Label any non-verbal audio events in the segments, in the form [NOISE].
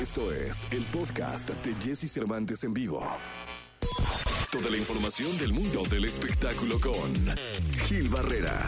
Esto es el podcast de Jesse Cervantes en vivo. Toda la información del mundo del espectáculo con Gil Barrera,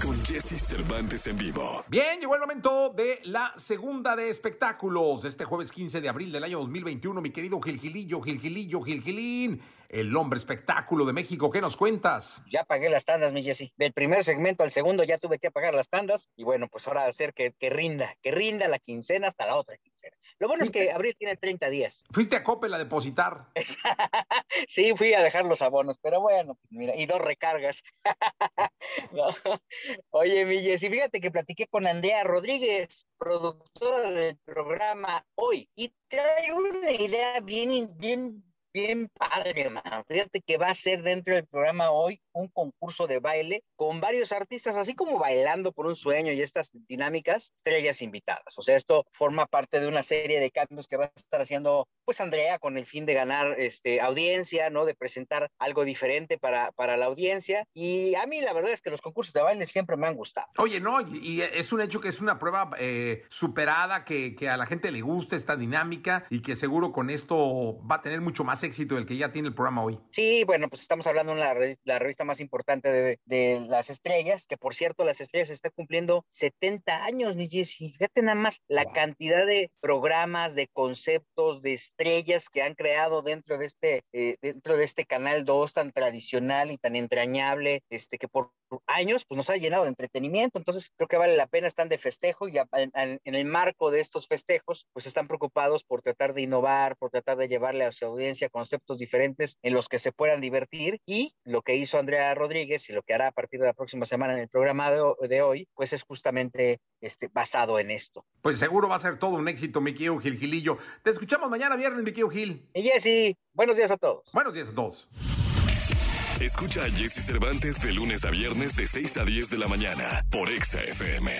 con Jesse Cervantes en vivo. Bien, llegó el momento de la segunda de espectáculos este jueves 15 de abril del año 2021. Mi querido Gilgilillo, Gilgilillo, Gilgilín, el hombre espectáculo de México. ¿Qué nos cuentas? Ya pagué las tandas, mi Jessy. Del primer segmento al segundo ya tuve que pagar las tandas. Y bueno, pues ahora hacer que, que rinda, que rinda la quincena hasta la otra quincena. Lo bueno es que abril tiene 30 días. Fuiste a Coppel a depositar. [LAUGHS] sí, fui a dejar los abonos, pero bueno, pues mira, y dos recargas. [LAUGHS] No. Oye, mi Jessy, fíjate que platiqué con Andrea Rodríguez, productora del programa Hoy, y trae una idea bien, bien, bien padre, man. Fíjate que va a ser dentro del programa Hoy un concurso de baile con varios artistas, así como bailando por un sueño y estas dinámicas, estrellas invitadas. O sea, esto forma parte de una serie de cambios que va a estar haciendo, pues, Andrea, con el fin de ganar este, audiencia, ¿no? De presentar algo diferente para, para la audiencia. Y a mí la verdad es que los concursos de baile siempre me han gustado. Oye, no, y, es un hecho que es una prueba eh, superada, que, que a la gente le gusta esta dinámica y que seguro con esto va a tener mucho más éxito del que ya tiene el programa hoy. Sí, bueno, pues estamos hablando de la, la revista más importante de, de las estrellas, que por cierto, las estrellas está cumpliendo 70 años, mi Jessy. Fíjate nada más la Wow. cantidad de programas, de conceptos, de estrellas que han creado dentro de este, eh, dentro de este canal 2 tan tradicional y tan entrañable, este, que por años pues nos ha llenado de entretenimiento. Entonces creo que vale la pena, están de festejo y a- en, en el marco de estos festejos, pues están preocupados por tratar de innovar, por tratar de llevarle a su audiencia conceptos diferentes en los que se puedan divertir y lo que hizo Andrea Rodríguez y lo que hará a partir de la próxima semana en el programa de, ho- de hoy, pues es justamente este, basado en esto. Pues seguro va a ser todo un éxito, mi querido Gilgilillo. Te escuchamos mañana viernes, mi querido Gil. Y Jessy, buenos días a todos. Buenos días a todos. Escucha a Jesse Cervantes de lunes a viernes de 6 a 10 de la mañana por Exa FM.